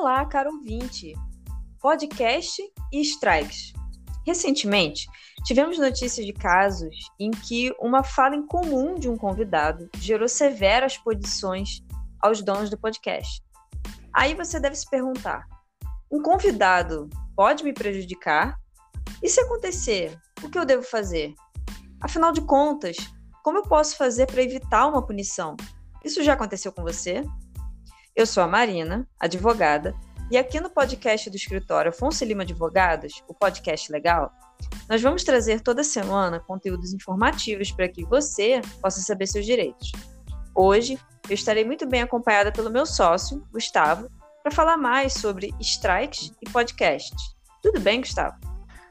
Olá, caro ouvinte! Podcast e strikes. Recentemente, tivemos notícias de casos em que uma fala incomum de um convidado gerou severas posições aos donos do podcast. Aí você deve se perguntar: um convidado pode me prejudicar? E se acontecer, o que eu devo fazer? Afinal de contas, como eu posso fazer para evitar uma punição? Isso já aconteceu com você? Eu sou a Marina, advogada, e aqui no podcast do escritório Afonso Lima Advogados, o podcast legal, nós vamos trazer toda semana conteúdos informativos para que você possa saber seus direitos. Hoje, eu estarei muito bem acompanhada pelo meu sócio, Gustavo, para falar mais sobre strikes e podcasts. Tudo bem, Gustavo?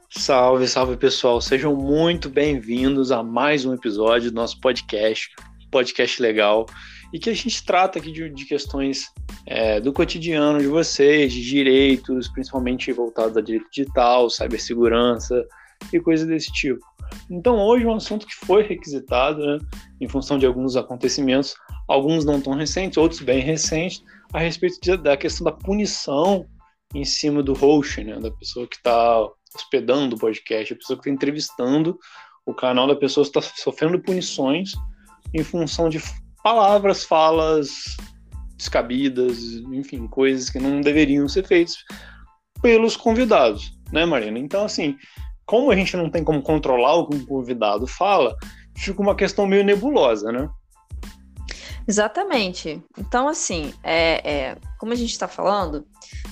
Salve, salve pessoal, sejam muito bem-vindos a mais um episódio do nosso podcast, podcast legal, e que a gente trata aqui de, de questões é, do cotidiano de vocês, de direitos, principalmente voltados a direito digital, cibersegurança e coisas desse tipo. Então, hoje um assunto que foi requisitado, né, em função de alguns acontecimentos, alguns não tão recentes, outros bem recentes, a respeito de, da questão da punição em cima do host, né, da pessoa que está hospedando o podcast, a pessoa que está entrevistando o canal da pessoa está sofrendo punições em função de palavras, falas descabidas, enfim, coisas que não deveriam ser feitas pelos convidados, né, Marina? Então, assim, como a gente não tem como controlar o que um convidado fala, fica uma questão meio nebulosa, né? Exatamente. Então, assim, é, é como a gente está falando,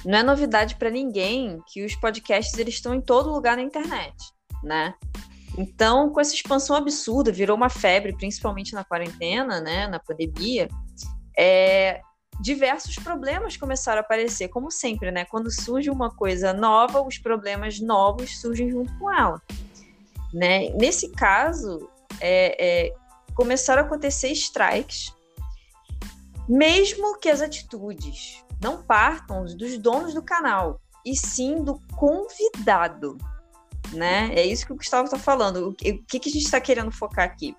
não é novidade para ninguém que os podcasts eles estão em todo lugar na internet, né? Então, com essa expansão absurda, virou uma febre, principalmente na quarentena, né, na pandemia, é, diversos problemas começaram a aparecer, como sempre, né? Quando surge uma coisa nova, os problemas novos surgem junto com ela. Né? Nesse caso, é, é, começaram a acontecer strikes, mesmo que as atitudes não partam dos donos do canal, e sim do convidado né? É isso que o Gustavo está falando. O que, que a gente está querendo focar aqui?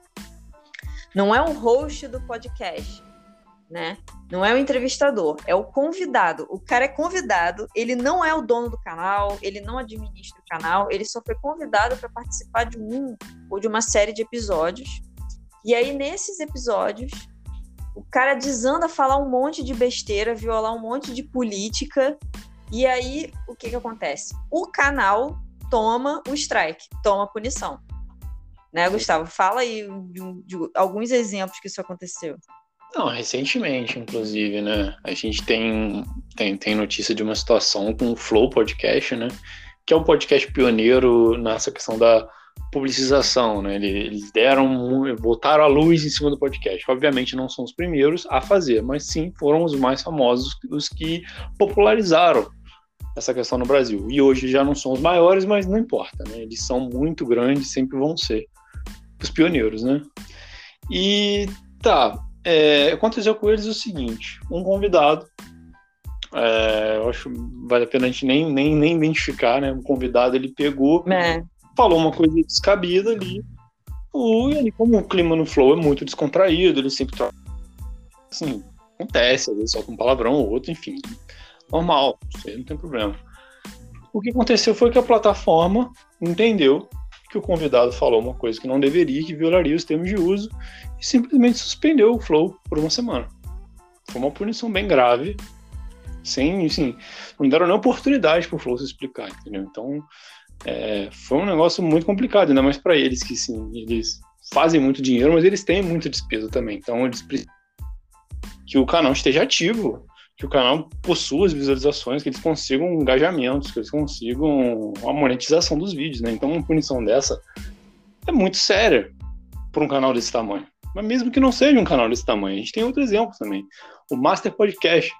Não é o host do podcast, né? Não é o entrevistador, é o convidado. O cara é convidado, ele não é o dono do canal, ele não administra o canal, ele só foi convidado para participar de um ou de uma série de episódios. E aí, nesses episódios, o cara desanda falar um monte de besteira, violar um monte de política. E aí, o que, que acontece? O canal toma o strike, toma a punição. Né, Gustavo? Fala aí de, de alguns exemplos que isso aconteceu. Não, recentemente, inclusive, né? A gente tem, tem, tem notícia de uma situação com o Flow Podcast, né? Que é um podcast pioneiro nessa questão da publicização, né? Eles deram, botaram a luz em cima do podcast. Obviamente não são os primeiros a fazer, mas sim foram os mais famosos, os que popularizaram essa questão no Brasil. E hoje já não são os maiores, mas não importa, né? Eles são muito grandes, sempre vão ser os pioneiros, né? E tá, é, aconteceu com eles o seguinte: um convidado, é, eu acho vale a pena a gente nem, nem, nem identificar, né? Um convidado ele pegou, é. falou uma coisa descabida ali. O, ele, como o clima no Flow é muito descontraído, ele sempre troca. Assim, acontece, às vezes só com um palavrão ou outro, enfim normal, isso aí não tem problema. O que aconteceu foi que a plataforma entendeu que o convidado falou uma coisa que não deveria, que violaria os termos de uso, e simplesmente suspendeu o Flow por uma semana. Foi uma punição bem grave, sem, assim, não deram nem oportunidade para o Flow se explicar, entendeu? Então, é, foi um negócio muito complicado, ainda mais para eles, que sim, eles fazem muito dinheiro, mas eles têm muita despesa também. Então, eles precisam que o canal esteja ativo que o canal possua as visualizações, que eles consigam engajamentos, que eles consigam a monetização dos vídeos, né? Então uma punição dessa é muito séria para um canal desse tamanho. Mas mesmo que não seja um canal desse tamanho, a gente tem outro exemplo também. O Master Podcast,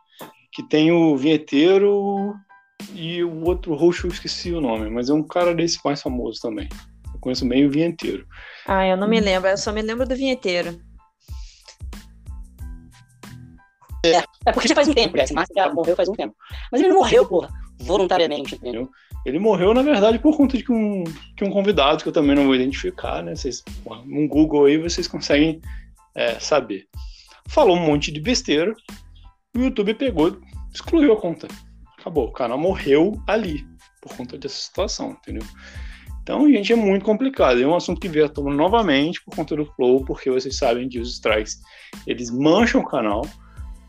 que tem o vinheteiro e o outro roxo, eu esqueci o nome, mas é um cara desse mais famoso também. Eu conheço meio o vinheteiro. Ah, eu não me lembro, eu só me lembro do vinheteiro. É, é porque já faz um tempo, né? Esse Márcio já morreu faz um tempo. Mas ele não morreu, porra, voluntariamente, entendeu? Ele morreu, na verdade, por conta de que um, que um convidado, que eu também não vou identificar, né? Vocês, um Google aí vocês conseguem é, saber. Falou um monte de besteira, o YouTube pegou, excluiu a conta. acabou. O canal morreu ali, por conta dessa situação, entendeu? Então, gente, é muito complicado. É um assunto que veio à tona novamente por conta do Flow, porque vocês sabem que os strikes, eles mancham o canal.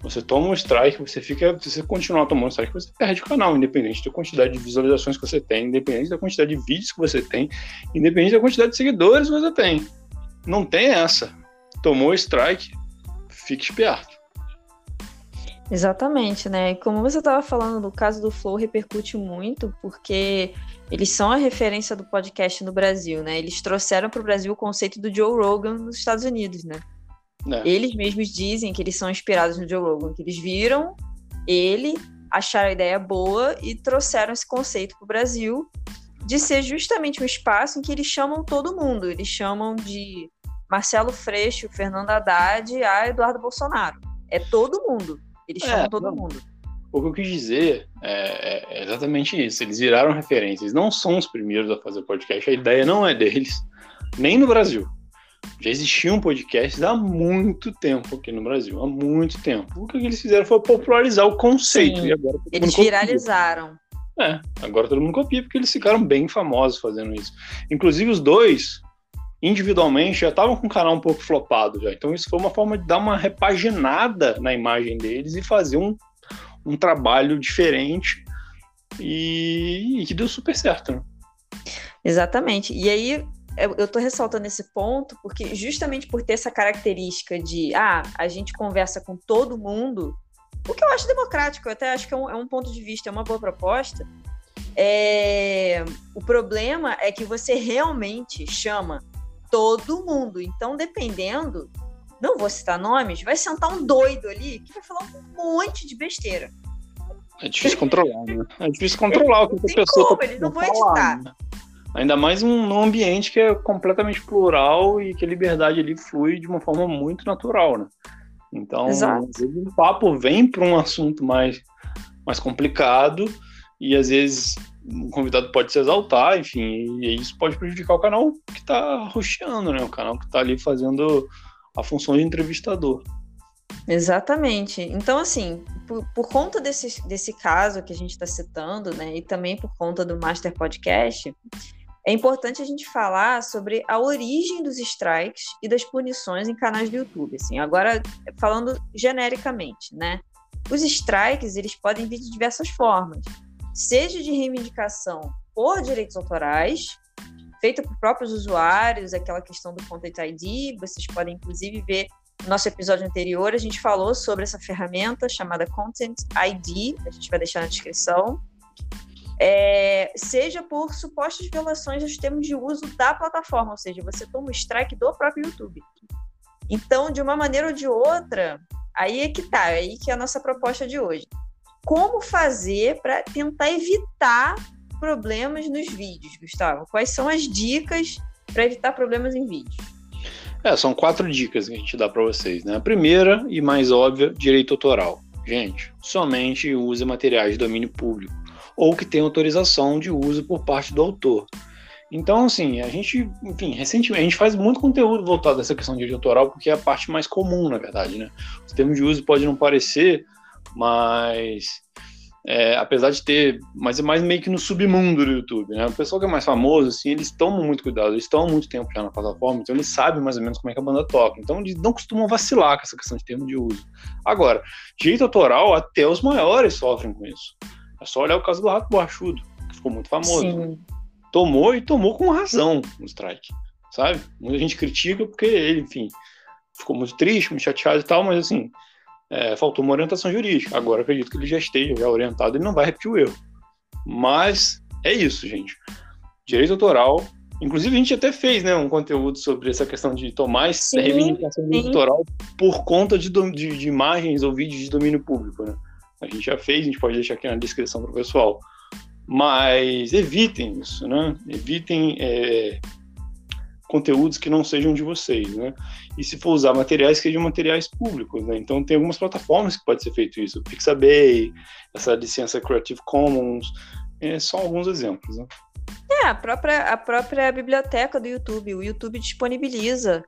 Você toma um strike, você fica. Se você continuar tomando strike, você perde o canal, independente da quantidade de visualizações que você tem, independente da quantidade de vídeos que você tem, independente da quantidade de seguidores que você tem. Não tem essa. Tomou strike, fique esperto. Exatamente, né? E como você estava falando, no caso do Flow repercute muito, porque eles são a referência do podcast no Brasil, né? Eles trouxeram para o Brasil o conceito do Joe Rogan nos Estados Unidos, né? É. Eles mesmos dizem que eles são inspirados no Joe Rogan, que eles viram ele, acharam a ideia boa e trouxeram esse conceito para o Brasil de ser justamente um espaço em que eles chamam todo mundo. Eles chamam de Marcelo Freixo, Fernando Haddad a Eduardo Bolsonaro. É todo mundo. Eles chamam é, todo não. mundo. O que eu quis dizer é, é, exatamente isso. Eles viraram referência. Eles não são os primeiros a fazer podcast. A ideia não é deles, nem no Brasil. Já existiam podcasts há muito tempo aqui no Brasil, há muito tempo. O que eles fizeram foi popularizar o conceito. Sim, eles viralizaram. É, agora todo mundo copia porque eles ficaram bem famosos fazendo isso. Inclusive os dois, individualmente, já estavam com o canal um pouco flopado já. Então isso foi uma forma de dar uma repaginada na imagem deles e fazer um um trabalho diferente e, e que deu super certo. Né? Exatamente. E aí eu estou ressaltando esse ponto porque justamente por ter essa característica de ah, a gente conversa com todo mundo, o que eu acho democrático, eu até acho que é um, é um ponto de vista, é uma boa proposta. É... O problema é que você realmente chama todo mundo. Então, dependendo, não vou citar nomes, vai sentar um doido ali que vai falar um monte de besteira. É difícil controlar, né? É difícil controlar o que a pessoa como, tá eles não vão editar. Né? Ainda mais um, num ambiente que é completamente plural e que a liberdade ali flui de uma forma muito natural, né? Então, o papo vem para um assunto mais, mais complicado e às vezes o convidado pode se exaltar, enfim, e isso pode prejudicar o canal que está rocheando, né? O canal que está ali fazendo a função de entrevistador. Exatamente. Então, assim, por, por conta desse, desse caso que a gente está citando, né, e também por conta do Master Podcast, é importante a gente falar sobre a origem dos strikes e das punições em canais do YouTube. Assim, agora, falando genericamente, né? Os strikes eles podem vir de diversas formas, seja de reivindicação por direitos autorais, feita por próprios usuários, aquela questão do Content ID. Vocês podem, inclusive, ver no nosso episódio anterior, a gente falou sobre essa ferramenta chamada Content ID, a gente vai deixar na descrição. É, seja por supostas violações dos termos de uso da plataforma, ou seja, você toma o strike do próprio YouTube. Então, de uma maneira ou de outra, aí é que tá, aí que é a nossa proposta de hoje. Como fazer para tentar evitar problemas nos vídeos, Gustavo? Quais são as dicas para evitar problemas em vídeos? É, são quatro dicas que a gente dá para vocês, né? A primeira e mais óbvia, direito autoral. Gente, somente use materiais de domínio público ou que tenha autorização de uso por parte do autor. Então, assim, a gente, enfim, recentemente, a gente faz muito conteúdo voltado a essa questão de direito autoral, porque é a parte mais comum, na verdade, né? Os termos de uso podem não parecer, mas é, apesar de ter, mas é mais meio que no submundo do YouTube, né? O pessoal que é mais famoso, assim, eles tomam muito cuidado, eles estão há muito tempo já na plataforma, então eles sabem mais ou menos como é que a banda toca. Então eles não costumam vacilar com essa questão de termo de uso. Agora, direito autoral, até os maiores sofrem com isso. É só olhar o caso do Rato Borrachudo, que ficou muito famoso. Sim. Tomou e tomou com razão o strike, sabe? Muita gente critica porque ele, enfim, ficou muito triste, muito chateado e tal, mas assim, é, faltou uma orientação jurídica. Agora acredito que ele já esteja já orientado e não vai repetir o erro. Mas é isso, gente. Direito autoral. Inclusive, a gente até fez né, um conteúdo sobre essa questão de tomar essa reivindicação sim. autoral por conta de, de, de, imagens ou vídeos de domínio público. Né? A gente já fez, a gente pode deixar aqui na descrição para o pessoal. Mas evitem isso, né? Evitem é, conteúdos que não sejam de vocês, né? E se for usar materiais, que sejam materiais públicos, né? Então tem algumas plataformas que pode ser feito isso, Pixabay, essa licença Creative Commons, é, são alguns exemplos, né? É, a própria, a própria biblioteca do YouTube, o YouTube disponibiliza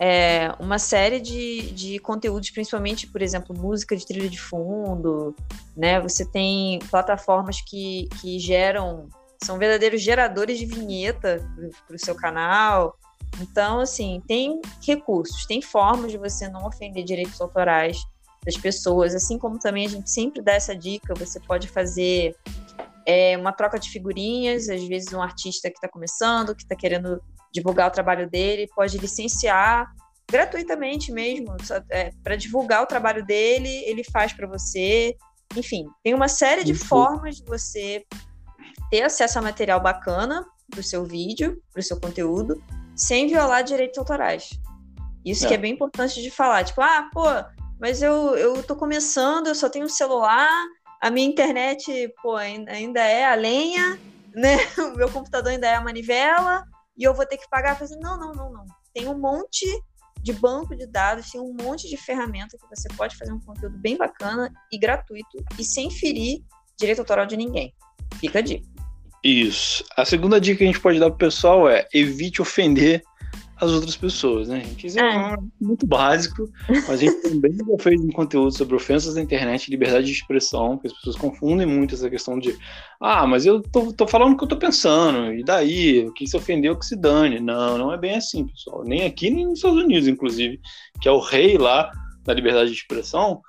é, uma série de, de conteúdos, principalmente, por exemplo, música de trilha de fundo, né? Você tem plataformas que, que geram, são verdadeiros geradores de vinheta para o seu canal. Então, assim, tem recursos, tem formas de você não ofender direitos autorais das pessoas, assim como também a gente sempre dá essa dica, você pode fazer é, uma troca de figurinhas, às vezes um artista que está começando, que está querendo divulgar o trabalho dele, pode licenciar gratuitamente mesmo, é, para divulgar o trabalho dele, ele faz para você. Enfim, tem uma série de uhum. formas de você ter acesso a material bacana para o seu vídeo, para o seu conteúdo, sem violar direitos autorais. Isso é. que é bem importante de falar. Tipo, ah, pô, mas eu, eu tô começando, eu só tenho um celular, a minha internet, pô, ainda é a lenha, né? O meu computador ainda é a manivela, e eu vou ter que pagar. Fazer, não, não, não, não. Tem um monte de banco de dados, tem um monte de ferramenta que você pode fazer um conteúdo bem bacana e gratuito e sem ferir direito autoral de ninguém. Fica a dica. Isso. A segunda dica que a gente pode dar pro pessoal é evite ofender as outras pessoas, né, gente? Isso é, é. muito básico, mas a gente também já fez um conteúdo sobre ofensas na internet, liberdade de expressão, porque as pessoas confundem muito essa questão de ah, mas eu tô, tô falando o que eu tô pensando, e daí? O que se ofendeu que se dane. Não, não é bem assim, pessoal. Nem aqui, nem nos Estados Unidos, inclusive, que é o rei lá da liberdade de expressão,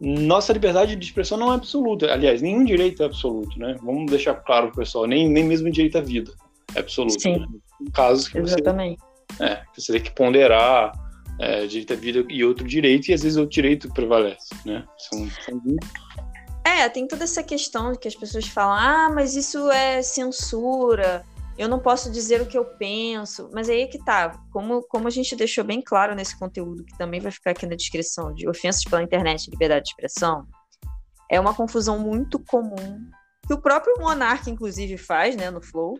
nossa liberdade de expressão não é absoluta. Aliás, nenhum direito é absoluto, né? Vamos deixar claro pro pessoal, nem, nem mesmo direito à vida é absoluto. Sim. Né? Casos que Exatamente. você é, você tem que ponderar é, direito à vida e outro direito, e às vezes outro direito prevalece, né? São, são... É, tem toda essa questão que as pessoas falam, ah, mas isso é censura, eu não posso dizer o que eu penso, mas aí é que tá, como, como a gente deixou bem claro nesse conteúdo, que também vai ficar aqui na descrição, de ofensas pela internet e liberdade de expressão, é uma confusão muito comum, que o próprio Monark, inclusive, faz, né, no Flow,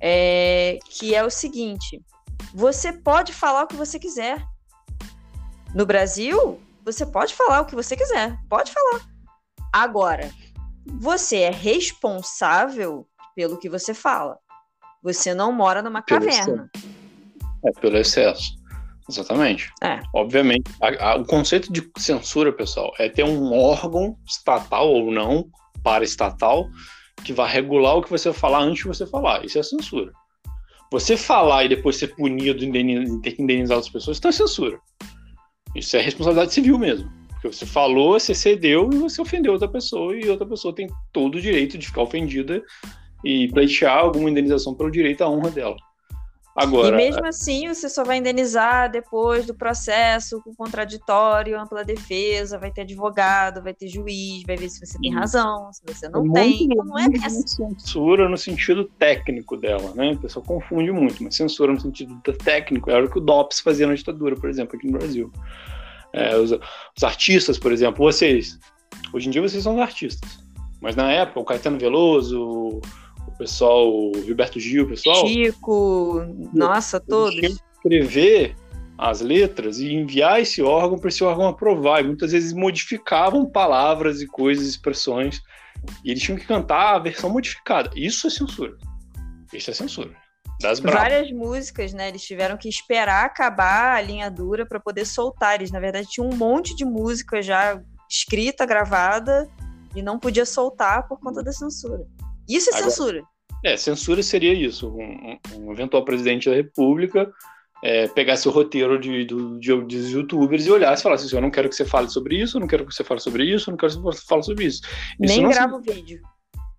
é, que é o seguinte, você pode falar o que você quiser. No Brasil, você pode falar o que você quiser. Pode falar. Agora, você é responsável pelo que você fala. Você não mora numa pelo caverna. Excesso. É, pelo excesso. Exatamente. É. Obviamente, a, a, o conceito de censura, pessoal, é ter um órgão estatal ou não, para estatal, que vai regular o que você falar antes de você falar. Isso é censura. Você falar e depois ser punido e ter que indenizar outras pessoas, isso não é censura. Isso é responsabilidade civil mesmo. Porque você falou, você cedeu e você ofendeu outra pessoa, e outra pessoa tem todo o direito de ficar ofendida e pleitear alguma indenização pelo direito à honra dela. Agora, e mesmo assim, você só vai indenizar depois do processo com contraditório, ampla defesa, vai ter advogado, vai ter juiz, vai ver se você tem razão, se você não tem. Então não é. Censura no sentido técnico dela, né? O pessoal confunde muito, mas censura no sentido técnico era o que o DOPS fazia na ditadura, por exemplo, aqui no Brasil. É, os, os artistas, por exemplo, vocês, hoje em dia vocês são artistas, mas na época o Caetano Veloso, o pessoal, o Gilberto Gil, o pessoal. Chico, nossa, todos. Escrever as letras e enviar esse órgão para esse órgão aprovar. E muitas vezes modificavam palavras e coisas, expressões. E eles tinham que cantar a versão modificada. Isso é censura. Isso é censura. Das Várias músicas, né? Eles tiveram que esperar acabar a linha dura para poder soltar. Eles, na verdade, tinham um monte de música já escrita, gravada, e não podia soltar por conta da censura. Isso é Agora, censura. É, censura seria isso. Um, um eventual presidente da República é, pegasse o roteiro de, de, de, de youtubers e olhasse e falasse assim, eu não quero que você fale sobre isso, eu não quero que você fale sobre isso, eu não quero que você fale sobre isso. isso Nem grava o vídeo.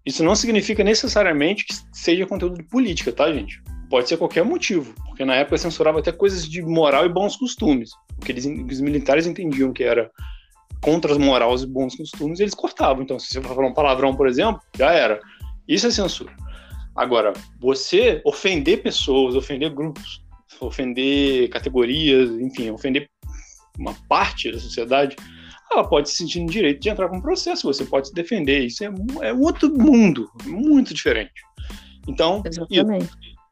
Isso não significa necessariamente que seja conteúdo de política, tá, gente? Pode ser qualquer motivo, porque na época censurava até coisas de moral e bons costumes. Porque eles, os militares entendiam que era contra as morais e bons costumes, eles cortavam. Então, se você falar um palavrão, por exemplo, já era. Isso é censura. Agora, você ofender pessoas, ofender grupos, ofender categorias, enfim, ofender uma parte da sociedade, ela pode se sentir no direito de entrar com um processo, você pode se defender. Isso é, é outro mundo, muito diferente. Então,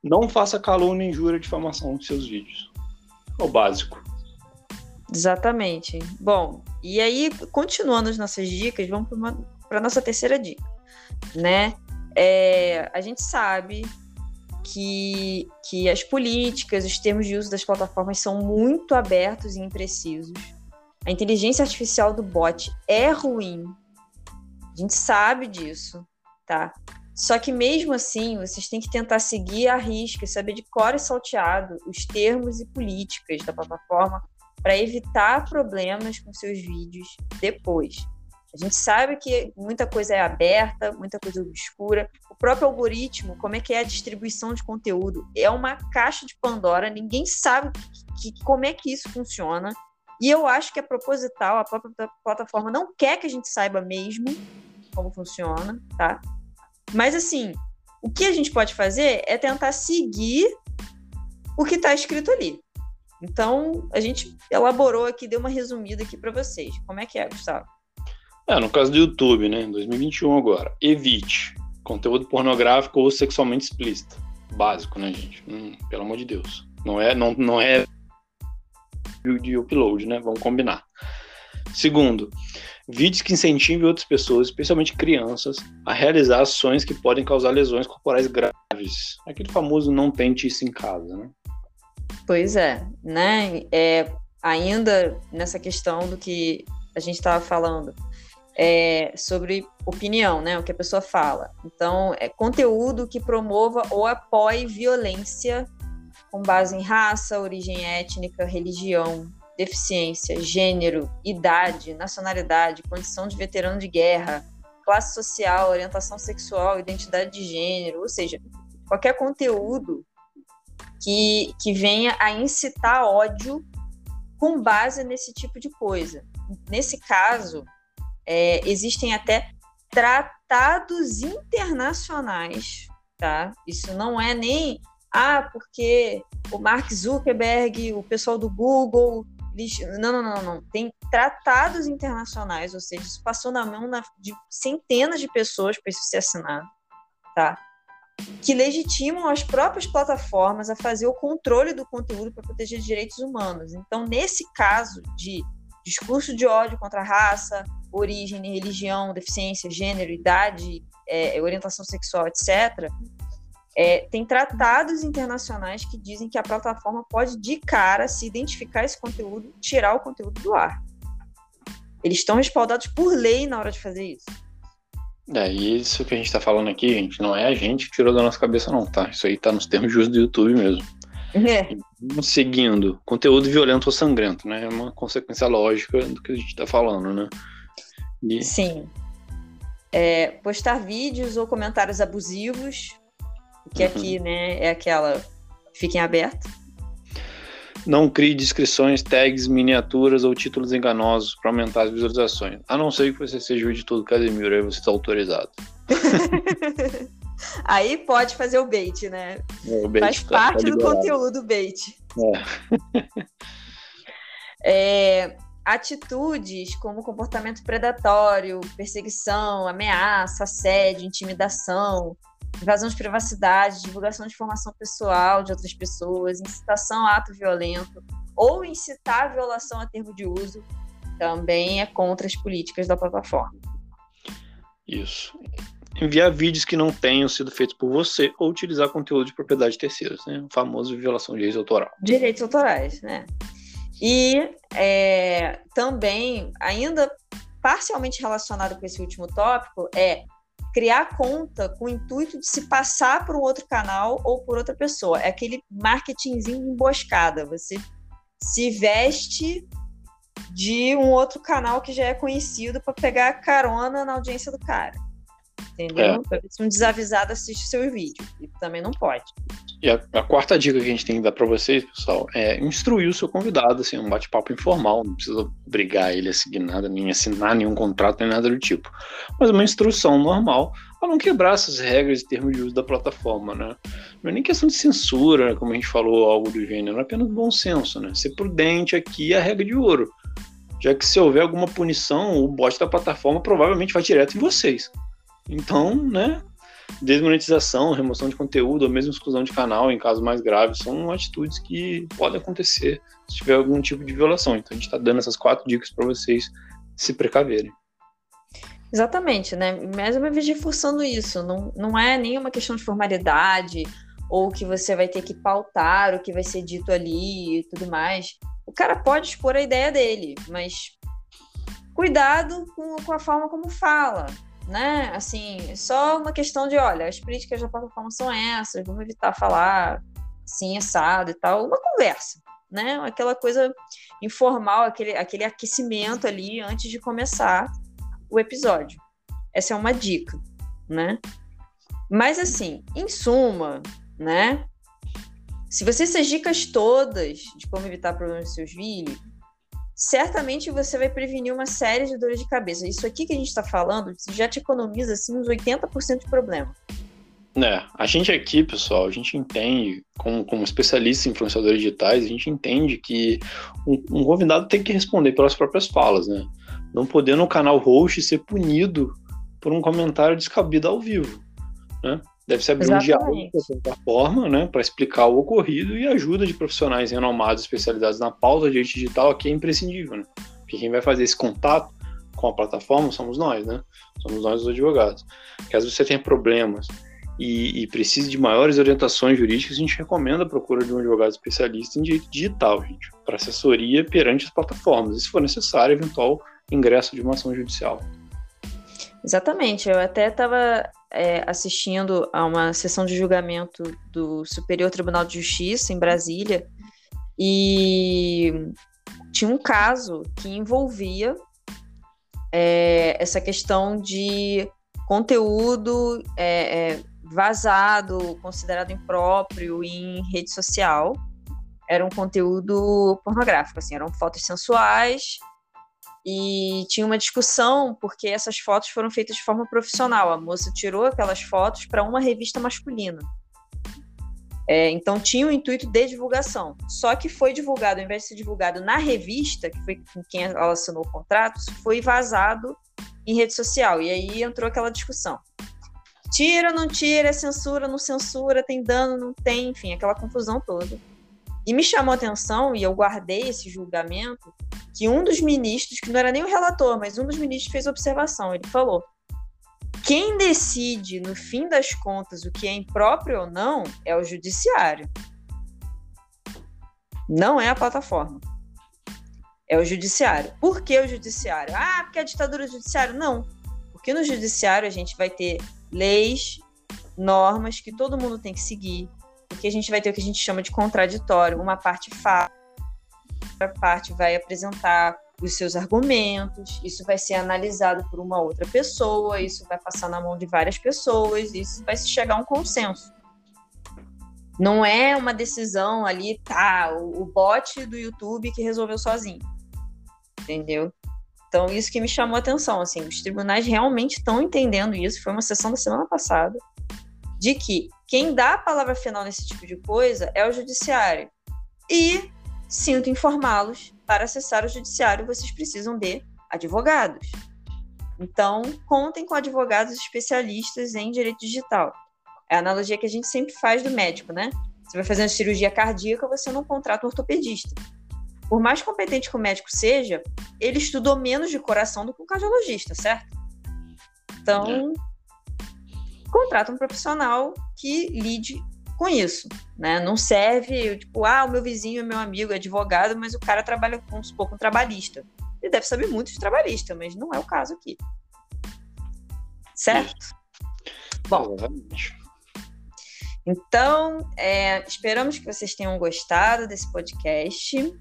não faça calúnia, injúria, difamação nos seus vídeos. É o básico. Exatamente. Bom, e aí, continuando as nossas dicas, vamos para a nossa terceira dica, né? É, a gente sabe que, que as políticas, os termos de uso das plataformas são muito abertos e imprecisos. A inteligência artificial do bot é ruim. A gente sabe disso, tá? Só que mesmo assim, vocês têm que tentar seguir a risca, saber de cor e salteado os termos e políticas da plataforma para evitar problemas com seus vídeos depois. A gente sabe que muita coisa é aberta, muita coisa obscura. O próprio algoritmo, como é que é a distribuição de conteúdo, é uma caixa de Pandora. Ninguém sabe que, que, como é que isso funciona. E eu acho que é proposital. A própria plataforma não quer que a gente saiba mesmo como funciona, tá? Mas assim, o que a gente pode fazer é tentar seguir o que está escrito ali. Então, a gente elaborou aqui, deu uma resumida aqui para vocês. Como é que é, Gustavo? É, no caso do YouTube, né? 2021 agora. Evite conteúdo pornográfico ou sexualmente explícito. Básico, né, gente? Hum, pelo amor de Deus. Não é, não, não é de upload, né? Vamos combinar. Segundo, vídeos que incentivem outras pessoas, especialmente crianças, a realizar ações que podem causar lesões corporais graves. Aquele famoso não tente isso em casa, né? Pois é, né? É, ainda nessa questão do que a gente estava falando, é, sobre opinião, né? O que a pessoa fala. Então, é conteúdo que promova ou apoie violência com base em raça, origem étnica, religião, deficiência, gênero, idade, nacionalidade, condição de veterano de guerra, classe social, orientação sexual, identidade de gênero, ou seja, qualquer conteúdo que, que venha a incitar ódio com base nesse tipo de coisa. Nesse caso, é, existem até tratados internacionais, tá? Isso não é nem ah, porque o Mark Zuckerberg, o pessoal do Google, não, não, não, não. Tem tratados internacionais, ou seja, isso passou na mão de centenas de pessoas para isso ser assinado, tá? Que legitimam as próprias plataformas a fazer o controle do conteúdo para proteger direitos humanos. Então, nesse caso de discurso de ódio contra a raça, origem, religião, deficiência, gênero, idade, é, orientação sexual, etc., é, tem tratados internacionais que dizem que a plataforma pode, de cara, se identificar esse conteúdo, tirar o conteúdo do ar. Eles estão respaldados por lei na hora de fazer isso. É, isso que a gente está falando aqui, gente, não é a gente que tirou da nossa cabeça, não, tá? Isso aí tá nos termos de uso do YouTube mesmo. É. Seguindo, conteúdo violento ou sangrento, né? É uma consequência lógica do que a gente está falando, né? E... Sim. É, postar vídeos ou comentários abusivos, que uhum. aqui, né, é aquela fiquem aberto. Não crie descrições, tags, miniaturas ou títulos enganosos para aumentar as visualizações. A não ser que você seja o editor do Casemiro, aí você está autorizado. Aí pode fazer o bait, né? É, o bait Faz tá, parte tá do conteúdo bait. É. é, atitudes como comportamento predatório, perseguição, ameaça, assédio, intimidação, invasão de privacidade, divulgação de informação pessoal de outras pessoas, incitação a ato violento ou incitar a violação a termo de uso também é contra as políticas da plataforma. Isso enviar vídeos que não tenham sido feitos por você ou utilizar conteúdo de propriedade de terceiros, né? O famoso violação de direitos autorais. Direitos autorais, né? E é, também, ainda parcialmente relacionado com esse último tópico, é criar conta com o intuito de se passar por um outro canal ou por outra pessoa. É aquele marketingzinho emboscada. Você se veste de um outro canal que já é conhecido para pegar carona na audiência do cara entendeu? É. Se um desavisado assiste seu vídeo. E também não pode. E a, a, quarta dica que a gente tem que dar para vocês, pessoal, é instruir o seu convidado, assim, um bate-papo informal, não precisa obrigar ele a seguir nada, nem assinar nenhum contrato, nem nada do tipo. Mas uma instrução normal para não quebrar essas regras e termos de uso da plataforma, né? Não é nem questão de censura, como a gente falou, algo do gênero, é apenas bom senso, né? Ser prudente aqui é a regra de ouro. Já que se houver alguma punição, o bot da plataforma provavelmente vai direto em vocês. Então, né, desmonetização, remoção de conteúdo, ou mesmo exclusão de canal em casos mais graves, são atitudes que podem acontecer se tiver algum tipo de violação. Então a gente está dando essas quatro dicas para vocês se precaverem. Exatamente, né? Mais uma vez reforçando isso, não, não é nenhuma questão de formalidade ou que você vai ter que pautar o que vai ser dito ali e tudo mais. O cara pode expor a ideia dele, mas cuidado com, com a forma como fala, né? Assim, só uma questão de, olha, as políticas da plataforma são essas, vamos evitar falar assim, assado e tal, uma conversa, né? Aquela coisa informal, aquele, aquele aquecimento ali antes de começar o episódio. Essa é uma dica, né? Mas assim, em suma, né? Se você essas dicas todas de como evitar problemas dos seus filhos, certamente você vai prevenir uma série de dores de cabeça. Isso aqui que a gente está falando já te economiza assim, uns 80% de problema. É, a gente aqui, pessoal, a gente entende, como, como especialistas em influenciadores digitais, a gente entende que um, um, convidado tem que responder pelas próprias falas, né? Não podendo o canal host ser punido por um comentário descabido ao vivo, né? Deve ser abrir Exatamente. um diálogo com a plataforma, né, para explicar o ocorrido e ajuda de profissionais renomados especializados na pauta de arte digital aqui é imprescindível, né? Porque quem vai fazer esse contato com a plataforma somos nós, né? Somos nós os advogados. Caso você tenha problemas e, e precise de maiores orientações jurídicas, a gente recomenda a procura de um advogado especialista em direito digital, gente, para assessoria perante as plataformas, e se for necessário, eventual ingresso de uma ação judicial. Exatamente, eu até estava é, assistindo a uma sessão de julgamento do Superior Tribunal de Justiça em Brasília e tinha um caso que envolvia é, essa questão de conteúdo é, é vazado, considerado impróprio em rede social. Era um conteúdo pornográfico, assim, eram fotos sensuais e tinha uma discussão porque essas fotos foram feitas de forma profissional. A moça tirou aquelas fotos para uma revista masculina. É, então tinha o intuito de divulgação. Só que foi divulgado, ao invés de ser divulgado na revista, que foi com quem ela assinou o contrato, foi vazado em rede social. E aí entrou aquela discussão. Tira, não tira, é censura, não censura, tem dano, não tem, enfim, aquela confusão toda. E me chamou a atenção, e eu guardei esse julgamento, que um dos ministros, que não era nem o relator, mas um dos ministros fez observação. Ele falou: quem decide, no fim das contas, o que é impróprio ou não é o judiciário. Não é a plataforma. É o judiciário. Por que o judiciário? Ah, porque a ditadura judiciário? Não. Porque no judiciário a gente vai ter leis, normas que todo mundo tem que seguir, porque a gente vai ter o que a gente chama de contraditório. Uma parte fala, outra parte vai apresentar os seus argumentos, isso vai ser analisado por uma outra pessoa, isso vai passar na mão de várias pessoas, isso vai se chegar a um consenso. Não é uma decisão ali, tá, o, bot do YouTube que resolveu sozinho. Entendeu? Então, isso que me chamou a atenção, assim, os tribunais realmente estão entendendo isso. Foi uma sessão da semana passada de que quem dá a palavra final nesse tipo de coisa é o judiciário. E sinto informá-los, para acessar o judiciário vocês precisam de advogados. Então, contem com advogados especialistas em direito digital. É a analogia que a gente sempre faz do médico, né? Você vai fazer uma cirurgia cardíaca, você não contrata um ortopedista. Por mais competente que o médico seja, ele estudou menos de coração do que um cardiologista, certo? Então, contrata um profissional que lide com isso, né? Não serve, tipo, ah, o meu vizinho é meu amigo, é advogado, mas o cara trabalha com, um pouco trabalhista. Ele deve saber muito de trabalhista, mas não é o caso aqui. Certo? Bom. Então, é, esperamos que vocês tenham gostado desse podcast.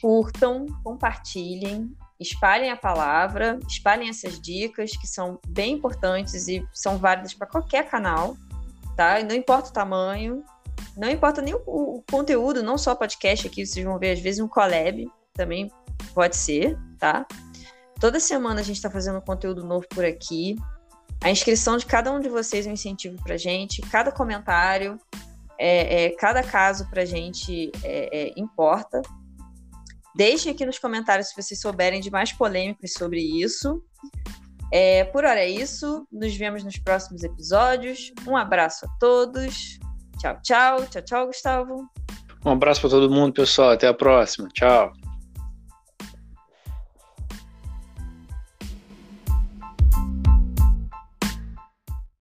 Curtam, compartilhem, espalhem a palavra, espalhem essas dicas que são bem importantes e são válidas para qualquer canal, tá? não importa o tamanho, não importa nem o, o, conteúdo, não só podcast aqui, vocês vão ver às vezes um collab também pode ser, tá? Toda semana a gente está fazendo conteúdo novo por aqui. A inscrição de cada um de vocês é um incentivo para gente. Cada comentário, é, é, cada caso para gente é, é importa, Deixem aqui nos comentários se vocês souberem de mais polêmicas sobre isso. É, por hora é isso. Nos vemos nos próximos episódios. Um abraço a todos. Tchau, tchau. Tchau, tchau, Gustavo. Um abraço para todo mundo, pessoal. Até a próxima. Tchau.